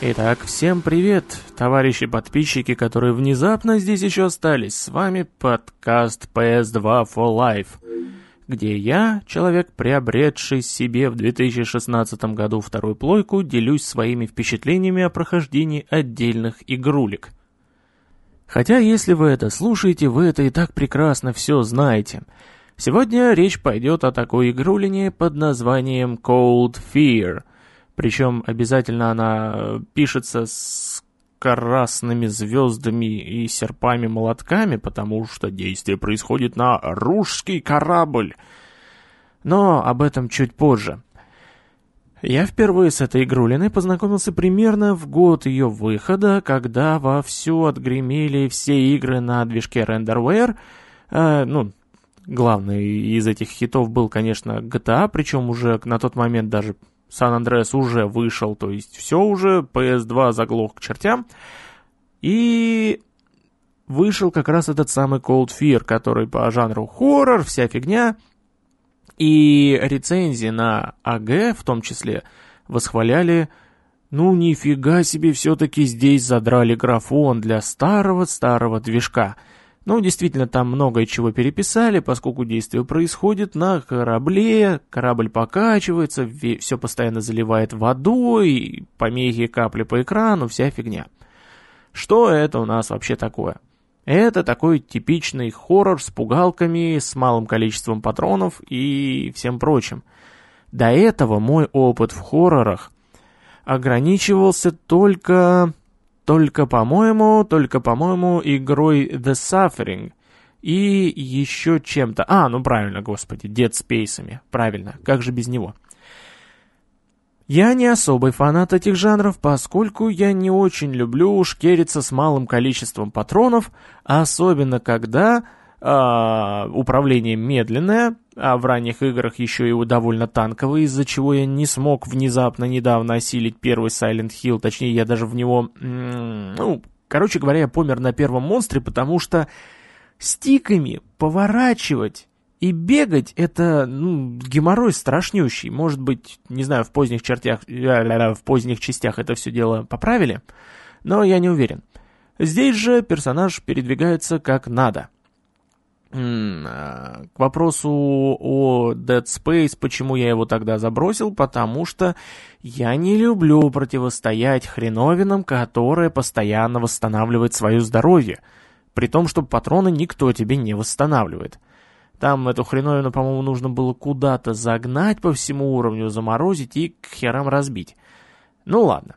Итак, всем привет, товарищи подписчики, которые внезапно здесь еще остались. С вами подкаст PS2 for Life, где я, человек, приобретший себе в 2016 году вторую плойку, делюсь своими впечатлениями о прохождении отдельных игрулек. Хотя, если вы это слушаете, вы это и так прекрасно все знаете. Сегодня речь пойдет о такой игрулине под названием Cold Fear – причем обязательно она э, пишется с красными звездами и серпами-молотками, потому что действие происходит на русский корабль. Но об этом чуть позже. Я впервые с этой игрулиной познакомился примерно в год ее выхода, когда вовсю отгремели все игры на движке RenderWare. Э, ну, главный из этих хитов был, конечно, GTA, причем уже на тот момент даже Сан Андреас уже вышел, то есть все уже, PS2 заглох к чертям. И вышел как раз этот самый Cold Fear, который по жанру хоррор, вся фигня. И рецензии на АГ в том числе восхваляли, ну нифига себе, все-таки здесь задрали графон для старого-старого движка – ну, действительно, там многое чего переписали, поскольку действие происходит на корабле, корабль покачивается, все постоянно заливает водой, помехи капли по экрану, вся фигня. Что это у нас вообще такое? Это такой типичный хоррор с пугалками, с малым количеством патронов и всем прочим. До этого мой опыт в хоррорах ограничивался только только, по-моему, только, по-моему, игрой The Suffering. И еще чем-то. А, ну правильно, господи, Dead Space. Правильно, как же без него? Я не особый фанат этих жанров, поскольку я не очень люблю шкериться с малым количеством патронов, особенно когда управление медленное, а в ранних играх еще и довольно танковое, из-за чего я не смог внезапно недавно осилить первый Silent Hill, точнее я даже в него, ну, короче говоря, я помер на первом монстре, потому что стиками поворачивать и бегать это, ну, геморрой страшнющий. Может быть, не знаю, в поздних чертях, в поздних частях это все дело поправили, но я не уверен. Здесь же персонаж передвигается как надо. К вопросу о Dead Space, почему я его тогда забросил, потому что я не люблю противостоять хреновинам, которые постоянно восстанавливают свое здоровье, при том, что патроны никто тебе не восстанавливает. Там эту хреновину, по-моему, нужно было куда-то загнать по всему уровню, заморозить и к херам разбить. Ну ладно.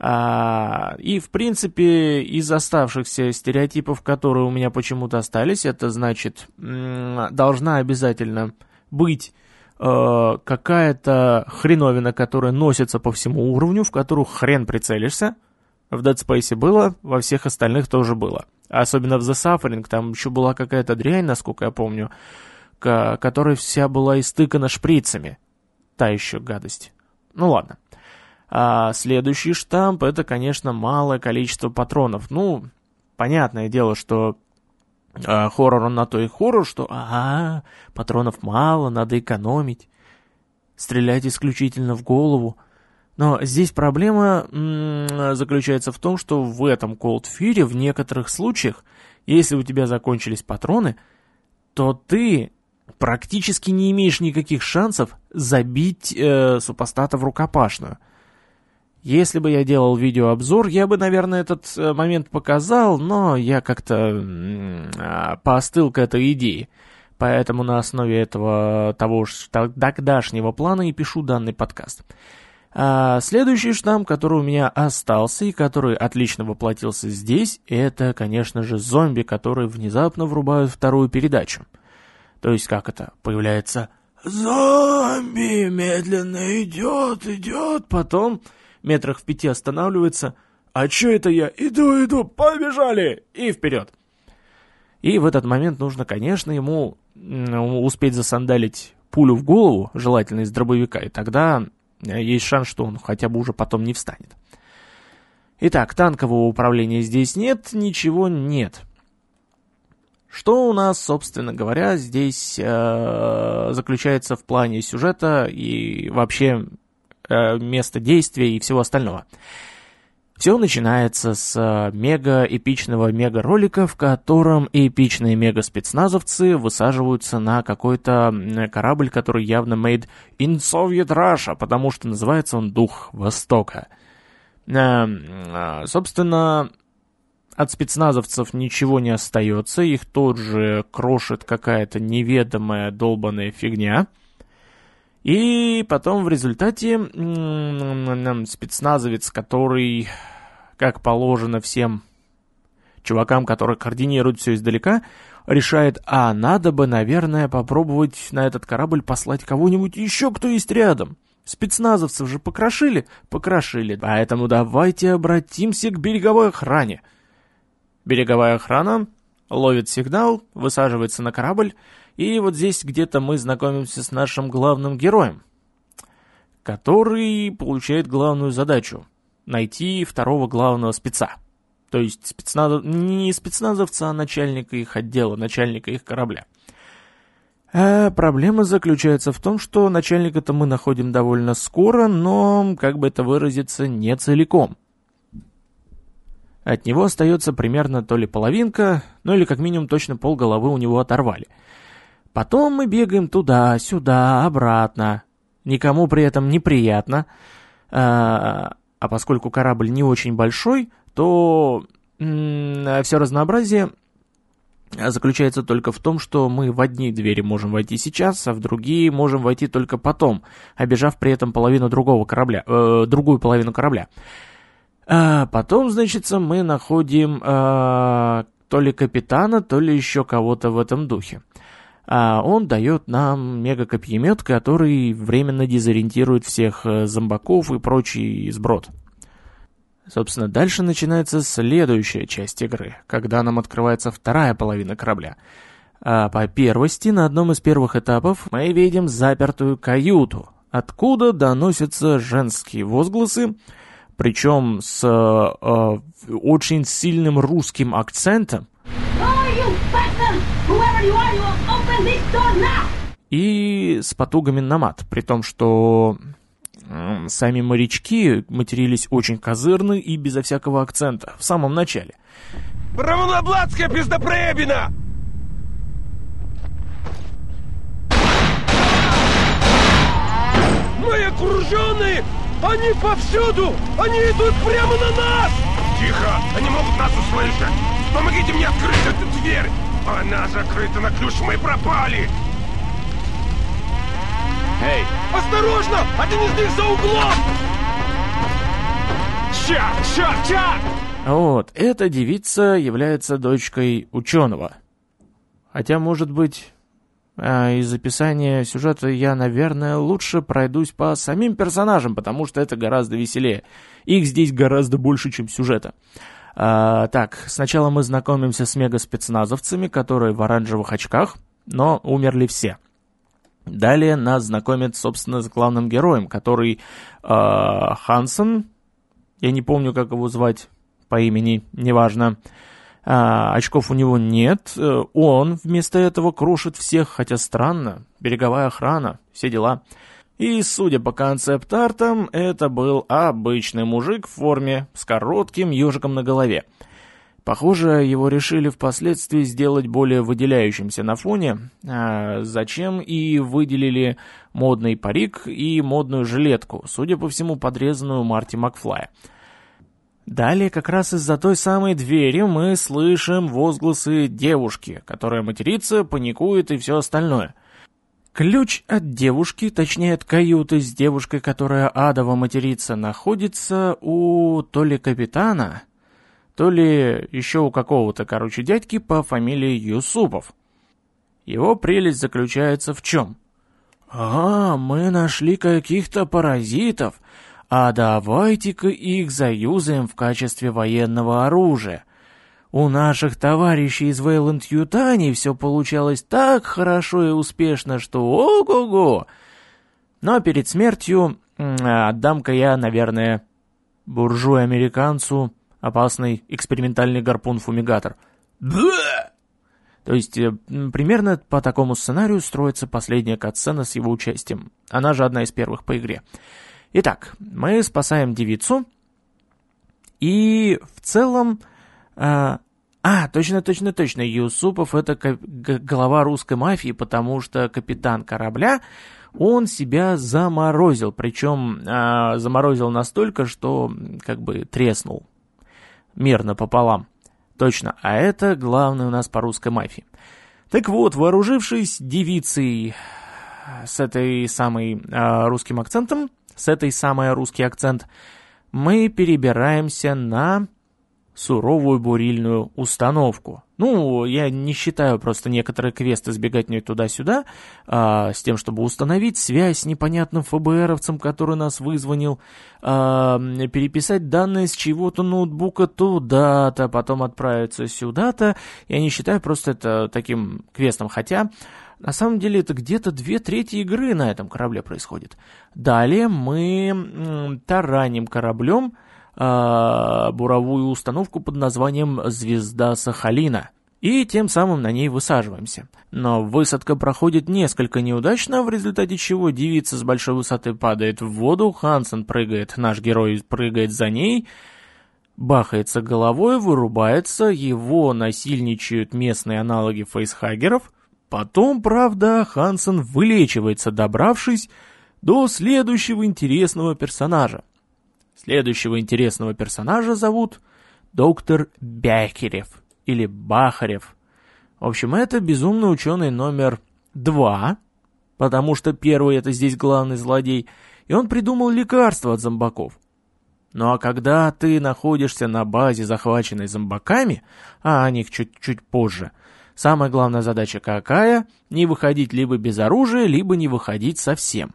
А, и, в принципе, из оставшихся стереотипов, которые у меня почему-то остались, это значит, должна обязательно быть э, какая-то хреновина, которая носится по всему уровню, в которую хрен прицелишься. В Dead Space было, во всех остальных тоже было. Особенно в The Suffering, там еще была какая-то дрянь, насколько я помню, которая вся была истыкана шприцами. Та еще гадость. Ну ладно. А следующий штамп это, конечно, малое количество патронов. Ну, понятное дело, что а, хоррор он на то и хоррор, что ага, патронов мало, надо экономить. Стрелять исключительно в голову. Но здесь проблема м- заключается в том, что в этом Cold Fury в некоторых случаях, если у тебя закончились патроны, то ты практически не имеешь никаких шансов забить э, супостата в рукопашную. Если бы я делал видеообзор, я бы, наверное, этот э, момент показал, но я как-то а, поостыл к этой идее. Поэтому на основе этого того же тогдашнего плана и пишу данный подкаст. А следующий штамм, который у меня остался и который отлично воплотился здесь, это, конечно же, зомби, которые внезапно врубают вторую передачу. То есть как это? Появляется «Зомби медленно идет, идет», потом метрах в пяти останавливается. «А чё это я? Иду, иду, побежали!» И вперед. И в этот момент нужно, конечно, ему успеть засандалить пулю в голову, желательно из дробовика, и тогда э, есть шанс, что он хотя бы уже потом не встанет. Итак, танкового управления здесь нет, ничего нет. Что у нас, собственно говоря, здесь э, заключается в плане сюжета и вообще Э, место действия и всего остального. Все начинается с э, мега-эпичного мега-ролика, в котором эпичные мега-спецназовцы высаживаются на какой-то корабль, который явно made in Soviet Russia, потому что называется он «Дух Востока». Эм, э, собственно, от спецназовцев ничего не остается, их тут же крошит какая-то неведомая долбанная фигня. И потом в результате спецназовец, который, как положено всем чувакам, которые координируют все издалека, решает, а надо бы, наверное, попробовать на этот корабль послать кого-нибудь еще, кто есть рядом. Спецназовцев же покрошили? Покрошили. Поэтому давайте обратимся к береговой охране. Береговая охрана ловит сигнал, высаживается на корабль, и вот здесь где-то мы знакомимся с нашим главным героем, который получает главную задачу — найти второго главного спеца. То есть спецназ... не спецназовца, а начальника их отдела, начальника их корабля. А проблема заключается в том, что начальника-то мы находим довольно скоро, но, как бы это выразиться, не целиком — от него остается примерно то ли половинка, ну или как минимум точно полголовы у него оторвали. Потом мы бегаем туда, сюда, обратно. Никому при этом неприятно. А, а поскольку корабль не очень большой, то все разнообразие заключается только в том, что мы в одни двери можем войти сейчас, а в другие можем войти только потом, обижав при этом половину другого корабля, э, другую половину корабля. А потом, значит, мы находим а, то ли капитана, то ли еще кого-то в этом духе. А он дает нам мега-копьемет, который временно дезориентирует всех э, зомбаков и прочий сброд. Собственно, дальше начинается следующая часть игры, когда нам открывается вторая половина корабля. А по первости, на одном из первых этапов, мы видим запертую каюту, откуда доносятся женские возгласы, причем с э, очень сильным русским акцентом. И с потугами на мат, при том, что сами морячки матерились очень козырно и безо всякого акцента в самом начале. Равноблатская пиздопребина! Мы окруженные они повсюду! Они идут прямо на нас! Тихо! Они могут нас услышать! Помогите мне открыть эту дверь! Она закрыта на ключ, мы пропали! Эй! Осторожно! Один из них за углом! Черт! Черт! Черт! Вот, эта девица является дочкой ученого. Хотя, может быть, а из описания сюжета я, наверное, лучше пройдусь по самим персонажам, потому что это гораздо веселее. Их здесь гораздо больше, чем сюжета. А, так, сначала мы знакомимся с мега-спецназовцами, которые в оранжевых очках, но умерли все. Далее нас знакомят, собственно, с главным героем, который э, Хансен, я не помню, как его звать по имени, неважно, а, очков у него нет, он вместо этого крушит всех, хотя странно, береговая охрана, все дела. И, судя по концепт-артам, это был обычный мужик в форме с коротким ежиком на голове. Похоже, его решили впоследствии сделать более выделяющимся на фоне, а зачем и выделили модный парик и модную жилетку, судя по всему, подрезанную Марти Макфлая. Далее как раз из-за той самой двери мы слышим возгласы девушки, которая матерится, паникует и все остальное. Ключ от девушки, точнее от каюты с девушкой, которая адово матерится, находится у то ли капитана, то ли еще у какого-то, короче, дядьки по фамилии Юсупов. Его прелесть заключается в чем? «А, мы нашли каких-то паразитов», а давайте-ка их заюзаем в качестве военного оружия. У наших товарищей из Вейланд-Ютани все получалось так хорошо и успешно, что ого-го! Но перед смертью отдам-ка я, наверное, буржуй-американцу опасный экспериментальный гарпун-фумигатор. То есть, э, примерно по такому сценарию строится последняя катсцена с его участием. Она же одна из первых по игре. Итак, мы спасаем девицу, И в целом... А, а, точно, точно, точно, Юсупов это глава русской мафии, потому что капитан корабля, он себя заморозил, причем а, заморозил настолько, что как бы треснул мерно пополам. Точно, а это главное у нас по русской мафии. Так вот, вооружившись девицей с этой самой э, русским акцентом, с этой самой русский акцент, мы перебираемся на суровую бурильную установку. Ну, я не считаю просто некоторые квесты сбегать мне туда-сюда, а, с тем, чтобы установить связь с непонятным ФБРовцем, который нас вызвонил, а, переписать данные с чего-то ноутбука туда-то, потом отправиться сюда-то. Я не считаю просто это таким квестом, хотя... На самом деле это где-то две трети игры на этом корабле происходит. Далее мы тараним кораблем э, буровую установку под названием «Звезда Сахалина». И тем самым на ней высаживаемся. Но высадка проходит несколько неудачно, в результате чего девица с большой высоты падает в воду, Хансен прыгает, наш герой прыгает за ней, бахается головой, вырубается, его насильничают местные аналоги фейсхагеров. Потом, правда, Хансен вылечивается, добравшись до следующего интересного персонажа. Следующего интересного персонажа зовут доктор Бякерев или Бахарев. В общем, это безумный ученый номер два, потому что первый это здесь главный злодей, и он придумал лекарство от зомбаков. Ну а когда ты находишься на базе, захваченной зомбаками, а о них чуть-чуть позже, самая главная задача какая? Не выходить либо без оружия, либо не выходить совсем.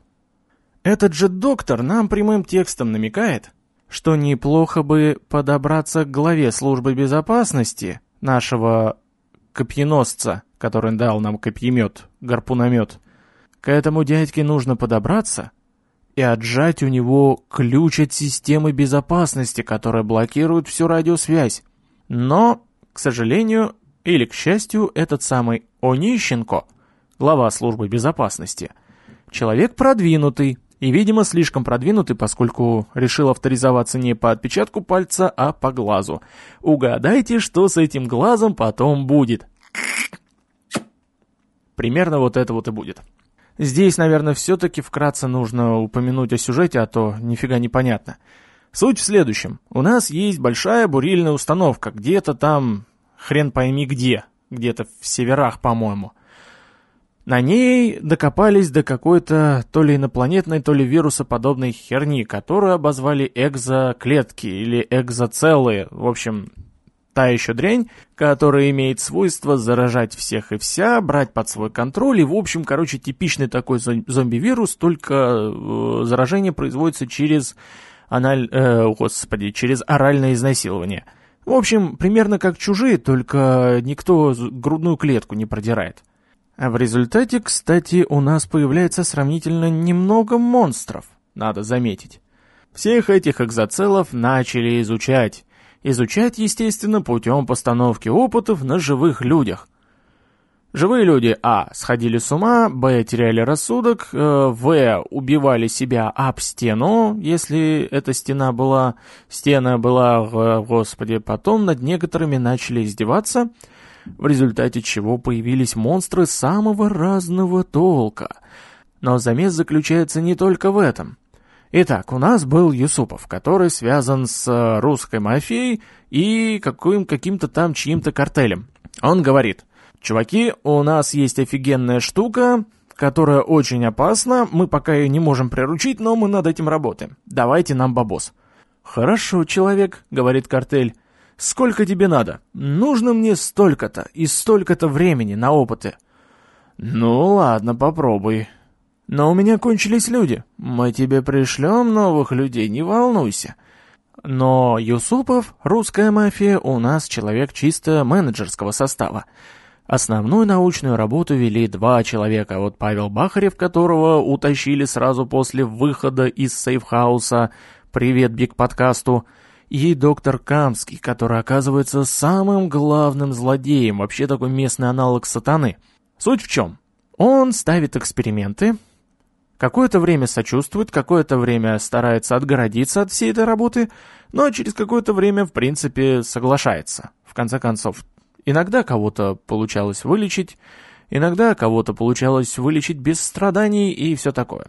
Этот же доктор нам прямым текстом намекает, что неплохо бы подобраться к главе службы безопасности нашего копьеносца, который дал нам копьемет, гарпуномет. К этому дядьке нужно подобраться и отжать у него ключ от системы безопасности, которая блокирует всю радиосвязь. Но, к сожалению, или к счастью, этот самый Онищенко, глава службы безопасности, человек продвинутый, и, видимо, слишком продвинутый, поскольку решил авторизоваться не по отпечатку пальца, а по глазу. Угадайте, что с этим глазом потом будет. Примерно вот это вот и будет. Здесь, наверное, все-таки вкратце нужно упомянуть о сюжете, а то нифига не понятно. Суть в следующем. У нас есть большая бурильная установка, где-то там, хрен пойми где, где-то в северах, по-моему. На ней докопались до какой-то то ли инопланетной, то ли вирусоподобной херни, которую обозвали экзоклетки или экзоцеллы. В общем, та еще дрянь, которая имеет свойство заражать всех и вся, брать под свой контроль. И, в общем, короче, типичный такой зомби-вирус, только э, заражение производится через, аналь... э, господи, через оральное изнасилование. В общем, примерно как чужие, только никто грудную клетку не продирает. А в результате, кстати, у нас появляется сравнительно немного монстров, надо заметить. Всех этих экзоцеллов начали изучать. Изучать, естественно, путем постановки опытов на живых людях. Живые люди А. сходили с ума, Б. теряли рассудок, э, В. убивали себя об стену, если эта стена была... Стена была, господи, потом над некоторыми начали издеваться – в результате чего появились монстры самого разного толка. Но замес заключается не только в этом. Итак, у нас был Юсупов, который связан с э, русской мафией и каким- каким-то там чьим-то картелем. Он говорит, чуваки, у нас есть офигенная штука, которая очень опасна, мы пока ее не можем приручить, но мы над этим работаем. Давайте нам бабос. «Хорошо, человек», — говорит картель, Сколько тебе надо? Нужно мне столько-то и столько-то времени на опыты. Ну ладно, попробуй. Но у меня кончились люди. Мы тебе пришлем новых людей, не волнуйся. Но Юсупов, русская мафия, у нас человек чисто менеджерского состава. Основную научную работу вели два человека, вот Павел Бахарев, которого утащили сразу после выхода из сейфхауса, привет Биг подкасту, и доктор Камский, который оказывается самым главным злодеем, вообще такой местный аналог сатаны. Суть в чем? Он ставит эксперименты, Какое-то время сочувствует, какое-то время старается отгородиться от всей этой работы, но через какое-то время, в принципе, соглашается. В конце концов, иногда кого-то получалось вылечить, иногда кого-то получалось вылечить без страданий и все такое.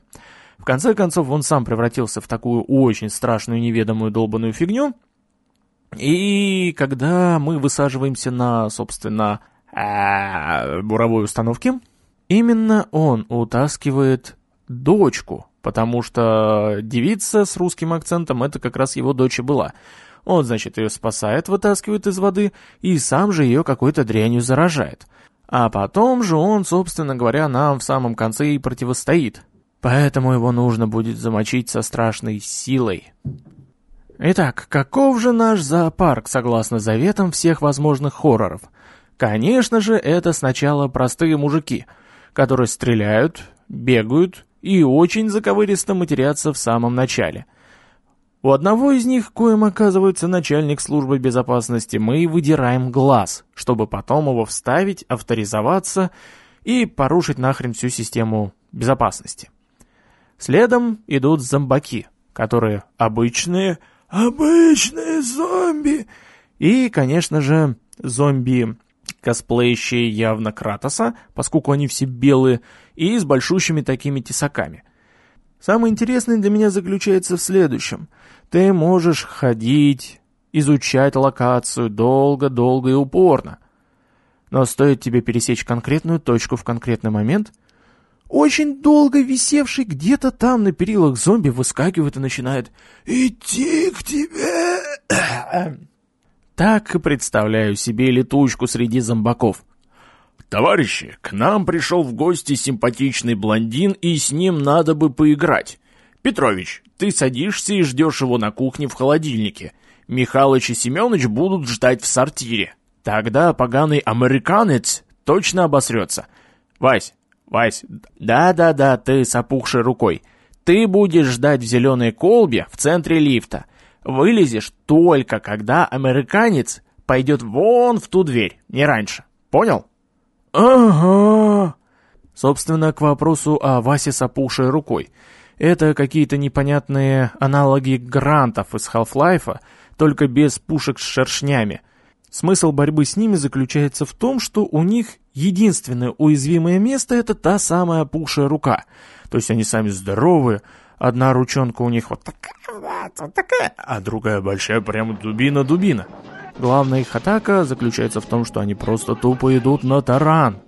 В конце концов, он сам превратился в такую очень страшную неведомую долбанную фигню, и когда мы высаживаемся на, собственно, а, буровой установке, именно он утаскивает дочку, потому что девица с русским акцентом это как раз его дочь и была. Он, значит, ее спасает, вытаскивает из воды и сам же ее какой-то дрянью заражает. А потом же он, собственно говоря, нам в самом конце и противостоит. Поэтому его нужно будет замочить со страшной силой. Итак, каков же наш зоопарк, согласно заветам всех возможных хорроров? Конечно же, это сначала простые мужики, которые стреляют, бегают и очень заковыристо матерятся в самом начале. У одного из них, коим оказывается начальник службы безопасности, мы выдираем глаз, чтобы потом его вставить, авторизоваться и порушить нахрен всю систему безопасности. Следом идут зомбаки, которые обычные, обычные зомби. И, конечно же, зомби косплеящие явно Кратоса, поскольку они все белые, и с большущими такими тесаками. Самое интересное для меня заключается в следующем. Ты можешь ходить, изучать локацию долго-долго и упорно. Но стоит тебе пересечь конкретную точку в конкретный момент, очень долго висевший где-то там на перилах зомби выскакивает и начинает «Идти к тебе!» Так и представляю себе летучку среди зомбаков. «Товарищи, к нам пришел в гости симпатичный блондин, и с ним надо бы поиграть. Петрович, ты садишься и ждешь его на кухне в холодильнике. Михалыч и Семенович будут ждать в сортире. Тогда поганый американец точно обосрется. Вась, Вась, да-да-да, ты с опухшей рукой. Ты будешь ждать в зеленой колбе в центре лифта. Вылезешь только когда американец пойдет вон в ту дверь, не раньше. Понял? Ага. Собственно, к вопросу о Васе с опухшей рукой. Это какие-то непонятные аналоги грантов из Half-Life, только без пушек с шершнями. Смысл борьбы с ними заключается в том, что у них единственное уязвимое место — это та самая опухшая рука. То есть они сами здоровые, Одна ручонка у них вот такая, вот такая, а другая большая, прям дубина-дубина. Главная их атака заключается в том, что они просто тупо идут на таран.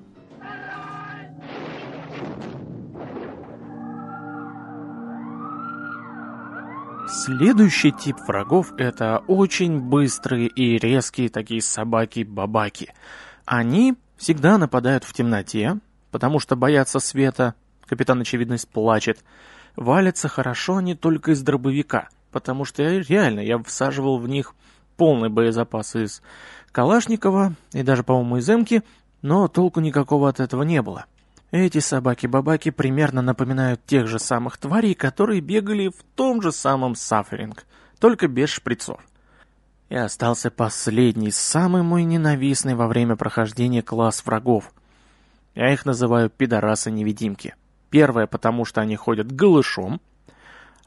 Следующий тип врагов — это очень быстрые и резкие такие собаки-бабаки. Они всегда нападают в темноте, потому что боятся света, капитан очевидность плачет, валятся хорошо они только из дробовика, потому что я реально, я всаживал в них полный боезапас из Калашникова и даже, по-моему, из Эмки, но толку никакого от этого не было. Эти собаки-бабаки примерно напоминают тех же самых тварей, которые бегали в том же самом Сафферинг, только без шприцов. И остался последний, самый мой ненавистный во время прохождения класс врагов. Я их называю пидорасы-невидимки. Первое, потому что они ходят голышом,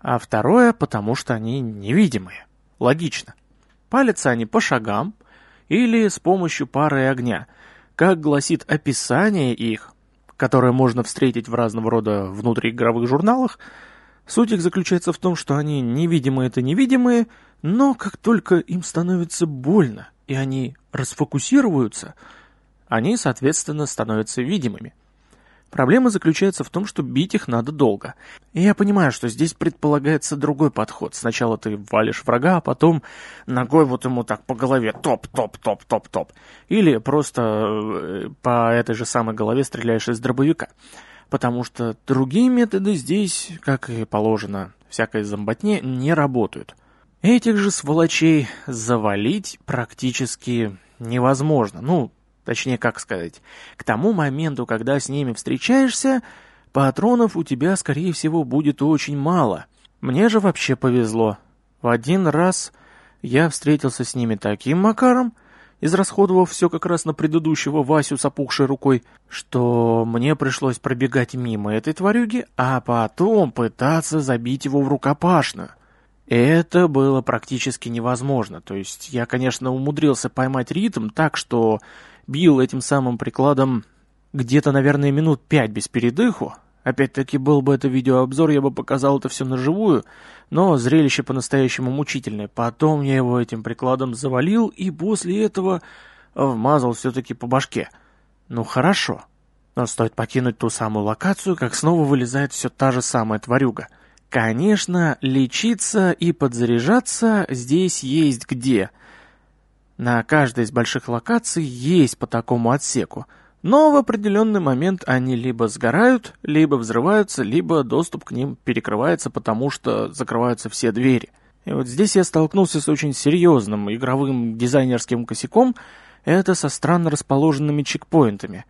а второе, потому что они невидимые. Логично. Палятся они по шагам или с помощью пары огня. Как гласит описание их, которое можно встретить в разного рода внутриигровых журналах, суть их заключается в том, что они невидимые-то невидимые, но как только им становится больно, и они расфокусируются, они, соответственно, становятся видимыми. Проблема заключается в том, что бить их надо долго. И я понимаю, что здесь предполагается другой подход. Сначала ты валишь врага, а потом ногой вот ему так по голове топ-топ-топ-топ-топ. Или просто э, по этой же самой голове стреляешь из дробовика. Потому что другие методы здесь, как и положено, всякой зомботне, не работают. Этих же сволочей завалить практически невозможно. Ну, Точнее, как сказать, к тому моменту, когда с ними встречаешься, патронов у тебя, скорее всего, будет очень мало. Мне же вообще повезло. В один раз я встретился с ними таким макаром, израсходовав все как раз на предыдущего Васю с опухшей рукой, что мне пришлось пробегать мимо этой тварюги, а потом пытаться забить его в рукопашную. Это было практически невозможно, то есть я, конечно, умудрился поймать ритм так, что бил этим самым прикладом где-то, наверное, минут пять без передыху, Опять-таки, был бы это видеообзор, я бы показал это все наживую, но зрелище по-настоящему мучительное. Потом я его этим прикладом завалил, и после этого вмазал все-таки по башке. Ну хорошо, но стоит покинуть ту самую локацию, как снова вылезает все та же самая тварюга. Конечно, лечиться и подзаряжаться здесь есть где. На каждой из больших локаций есть по такому отсеку. Но в определенный момент они либо сгорают, либо взрываются, либо доступ к ним перекрывается, потому что закрываются все двери. И вот здесь я столкнулся с очень серьезным игровым дизайнерским косяком, это со странно расположенными чекпоинтами.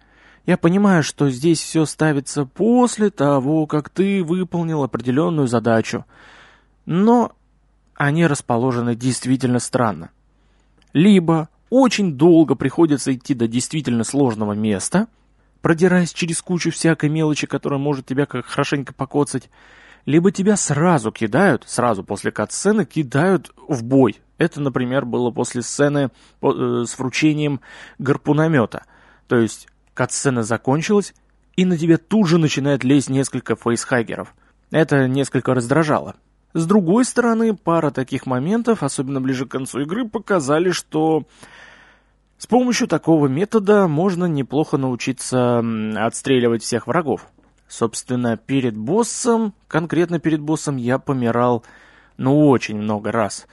Я понимаю, что здесь все ставится после того, как ты выполнил определенную задачу, но они расположены действительно странно. Либо очень долго приходится идти до действительно сложного места, продираясь через кучу всякой мелочи, которая может тебя как хорошенько покоцать, либо тебя сразу кидают, сразу после кат-сцены кидают в бой. Это, например, было после сцены э, с вручением гарпуномета. То есть кат-сцена закончилась, и на тебя тут же начинает лезть несколько фейсхагеров. Это несколько раздражало. С другой стороны, пара таких моментов, особенно ближе к концу игры, показали, что с помощью такого метода можно неплохо научиться отстреливать всех врагов. Собственно, перед боссом, конкретно перед боссом, я помирал, ну, очень много раз.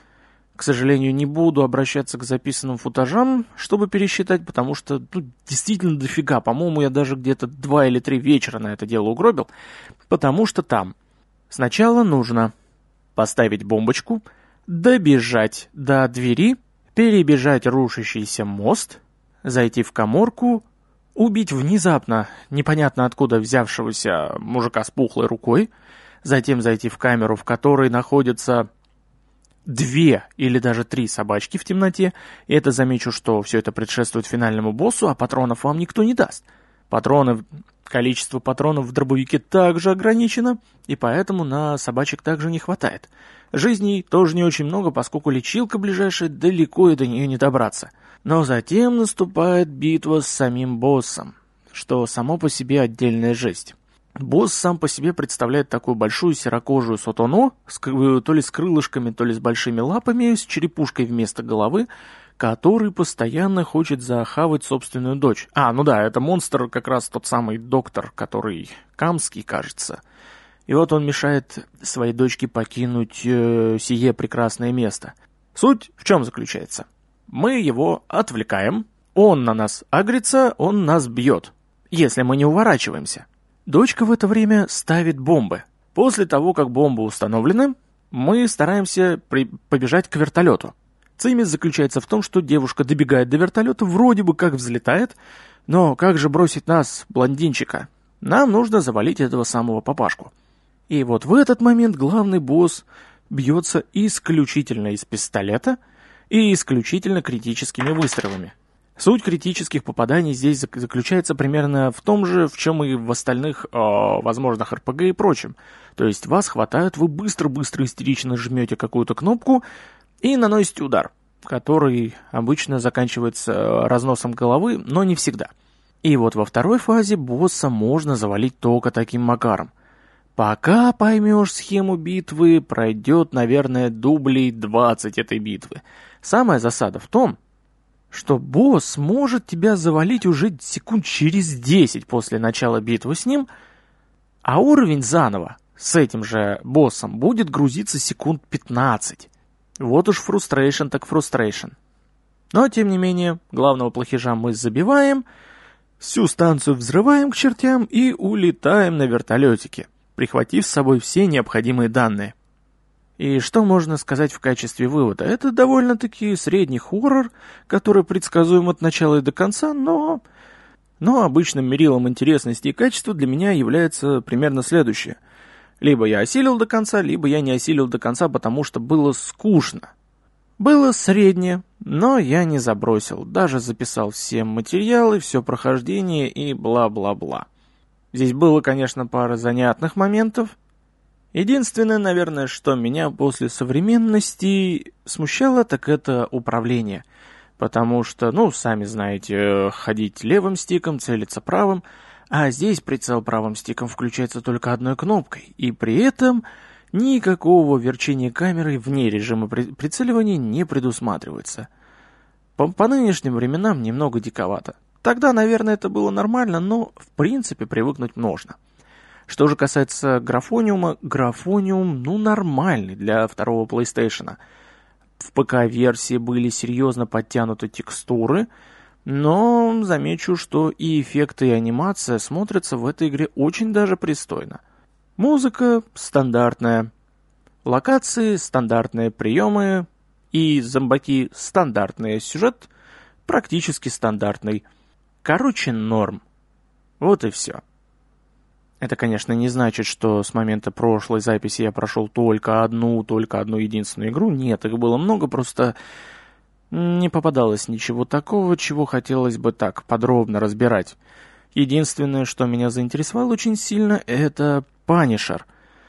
К сожалению, не буду обращаться к записанным футажам, чтобы пересчитать, потому что, ну, действительно дофига. По-моему, я даже где-то два или три вечера на это дело угробил, потому что там сначала нужно поставить бомбочку, добежать до двери, перебежать рушащийся мост, зайти в коморку, убить внезапно, непонятно откуда взявшегося мужика с пухлой рукой, затем зайти в камеру, в которой находятся две или даже три собачки в темноте, и это замечу, что все это предшествует финальному боссу, а патронов вам никто не даст. Патроны Количество патронов в дробовике также ограничено, и поэтому на собачек также не хватает. Жизней тоже не очень много, поскольку лечилка ближайшая далеко и до нее не добраться. Но затем наступает битва с самим боссом, что само по себе отдельная жесть. Босс сам по себе представляет такую большую серокожую сотону, то ли с крылышками, то ли с большими лапами, с черепушкой вместо головы, который постоянно хочет захавать собственную дочь. А, ну да, это монстр как раз тот самый доктор, который Камский, кажется. И вот он мешает своей дочке покинуть э, сие прекрасное место. Суть в чем заключается? Мы его отвлекаем, он на нас агрится, он нас бьет, если мы не уворачиваемся. Дочка в это время ставит бомбы. После того, как бомбы установлены, мы стараемся при... побежать к вертолету. Цимис заключается в том, что девушка добегает до вертолета, вроде бы как взлетает, но как же бросить нас, блондинчика? Нам нужно завалить этого самого папашку. И вот в этот момент главный босс бьется исключительно из пистолета и исключительно критическими выстрелами. Суть критических попаданий здесь заключается примерно в том же, в чем и в остальных э, возможных РПГ и прочем. То есть вас хватают, вы быстро-быстро истерично жмете какую-то кнопку, и наносите удар, который обычно заканчивается разносом головы, но не всегда. И вот во второй фазе босса можно завалить только таким макаром. Пока поймешь схему битвы, пройдет, наверное, дублей 20 этой битвы. Самая засада в том, что босс может тебя завалить уже секунд через 10 после начала битвы с ним, а уровень заново с этим же боссом будет грузиться секунд 15. Вот уж frustration так frustration. Но, тем не менее, главного плохиша мы забиваем, всю станцию взрываем к чертям и улетаем на вертолетике, прихватив с собой все необходимые данные. И что можно сказать в качестве вывода? Это довольно-таки средний хоррор, который предсказуем от начала и до конца, но... Но обычным мерилом интересности и качества для меня является примерно следующее – либо я осилил до конца, либо я не осилил до конца, потому что было скучно. Было среднее, но я не забросил, даже записал все материалы, все прохождение и бла-бла-бла. Здесь было, конечно, пара занятных моментов. Единственное, наверное, что меня после современности смущало, так это управление. Потому что, ну, сами знаете, ходить левым стиком, целиться правым, а здесь прицел правым стиком включается только одной кнопкой, и при этом никакого верчения камерой вне режима прицеливания не предусматривается. По, по нынешним временам немного диковато. Тогда, наверное, это было нормально, но в принципе привыкнуть можно. Что же касается графониума, графониум, ну, нормальный для второго PlayStation. В ПК-версии были серьезно подтянуты текстуры, но замечу, что и эффекты, и анимация смотрятся в этой игре очень даже пристойно. Музыка стандартная, локации стандартные, приемы и зомбаки стандартные, сюжет практически стандартный. Короче, норм. Вот и все. Это, конечно, не значит, что с момента прошлой записи я прошел только одну, только одну единственную игру. Нет, их было много, просто не попадалось ничего такого, чего хотелось бы так подробно разбирать. Единственное, что меня заинтересовало очень сильно, это Панишер.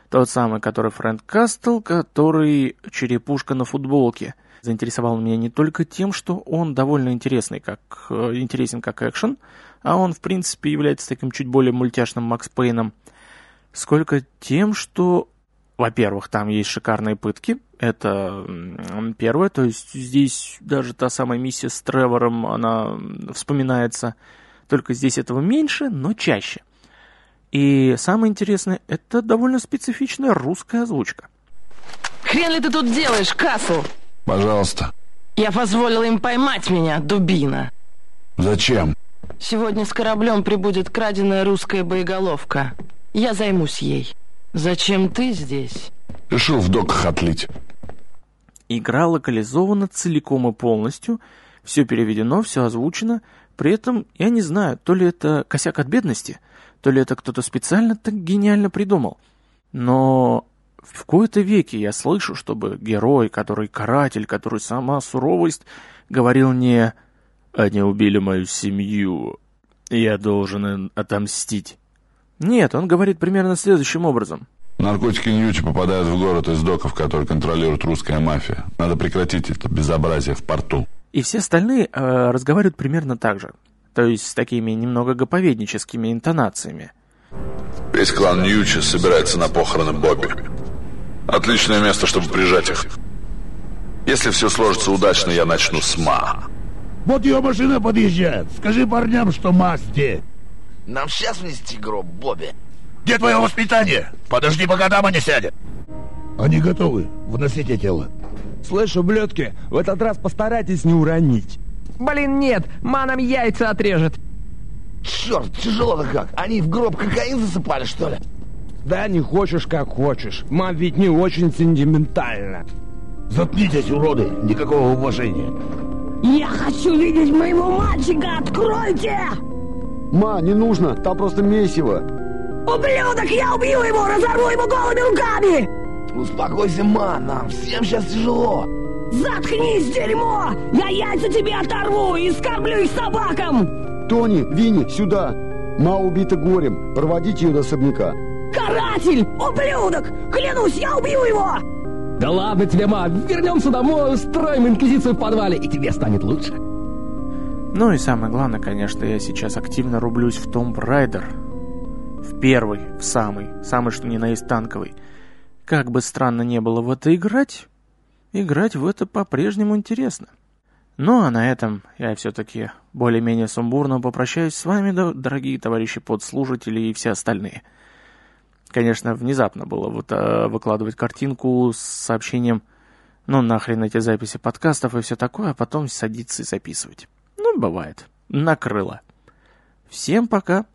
Тот самый, который Фрэнк Кастл, который черепушка на футболке. Заинтересовал меня не только тем, что он довольно интересный, как, э, интересен как экшен, а он, в принципе, является таким чуть более мультяшным Макс Пейном, сколько тем, что, во-первых, там есть шикарные пытки, это первое, то есть здесь даже та самая миссия с Тревором, она вспоминается, только здесь этого меньше, но чаще. И самое интересное, это довольно специфичная русская озвучка. Хрен ли ты тут делаешь, Касл? Пожалуйста. Я позволил им поймать меня, дубина. Зачем? Сегодня с кораблем прибудет краденая русская боеголовка. Я займусь ей. Зачем ты здесь? Решил в доках отлить. Игра локализована целиком и полностью, все переведено, все озвучено. При этом, я не знаю, то ли это косяк от бедности, то ли это кто-то специально так гениально придумал. Но в кои-то веке я слышу, чтобы герой, который каратель, который сама суровость, говорил не «Они убили мою семью, я должен отомстить». Нет, он говорит примерно следующим образом. Наркотики Ньюти попадают в город из доков, который контролирует русская мафия. Надо прекратить это безобразие в порту. И все остальные э, разговаривают примерно так же. То есть с такими немного гоповедническими интонациями. Весь клан Ньючи собирается на похороны Бобби. Отличное место, чтобы прижать их. Если все сложится удачно, я начну с Ма. Вот ее машина подъезжает. Скажи парням, что масти. Нам сейчас внести гроб, Бобби? Где твое воспитание? Подожди, пока дама не сядет. Они готовы. Вносите тело. Слышь, ублюдки, в этот раз постарайтесь не уронить. Блин, нет, маном яйца отрежет. Черт, тяжело-то как. Они в гроб кокаин засыпали, что ли? Да не хочешь, как хочешь. Мам ведь не очень сентиментальна. Заткнитесь, уроды. Никакого уважения. Я хочу видеть моего мальчика! Откройте! Ма, не нужно, там просто месиво. Ублюдок, я убью его, разорву его голыми руками! Успокойся, ма, нам всем сейчас тяжело. Заткнись, дерьмо! Я яйца тебе оторву и скормлю их собакам! Тони, Винни, сюда! Ма убита горем, проводите ее до особняка. Каратель! Ублюдок! Клянусь, я убью его! Да ладно тебе, ма, вернемся домой, устроим инквизицию в подвале, и тебе станет лучше. Ну и самое главное, конечно, я сейчас активно рублюсь в Tomb Raider. В первый, в самый, самый что ни на есть танковый. Как бы странно не было в это играть, играть в это по-прежнему интересно. Ну а на этом я все-таки более-менее сумбурно попрощаюсь с вами, дорогие товарищи подслужители и все остальные. Конечно, внезапно было вот э, выкладывать картинку с сообщением «Ну нахрен эти записи подкастов и все такое», а потом садиться и записывать. Ну, бывает. Накрыло. Всем пока.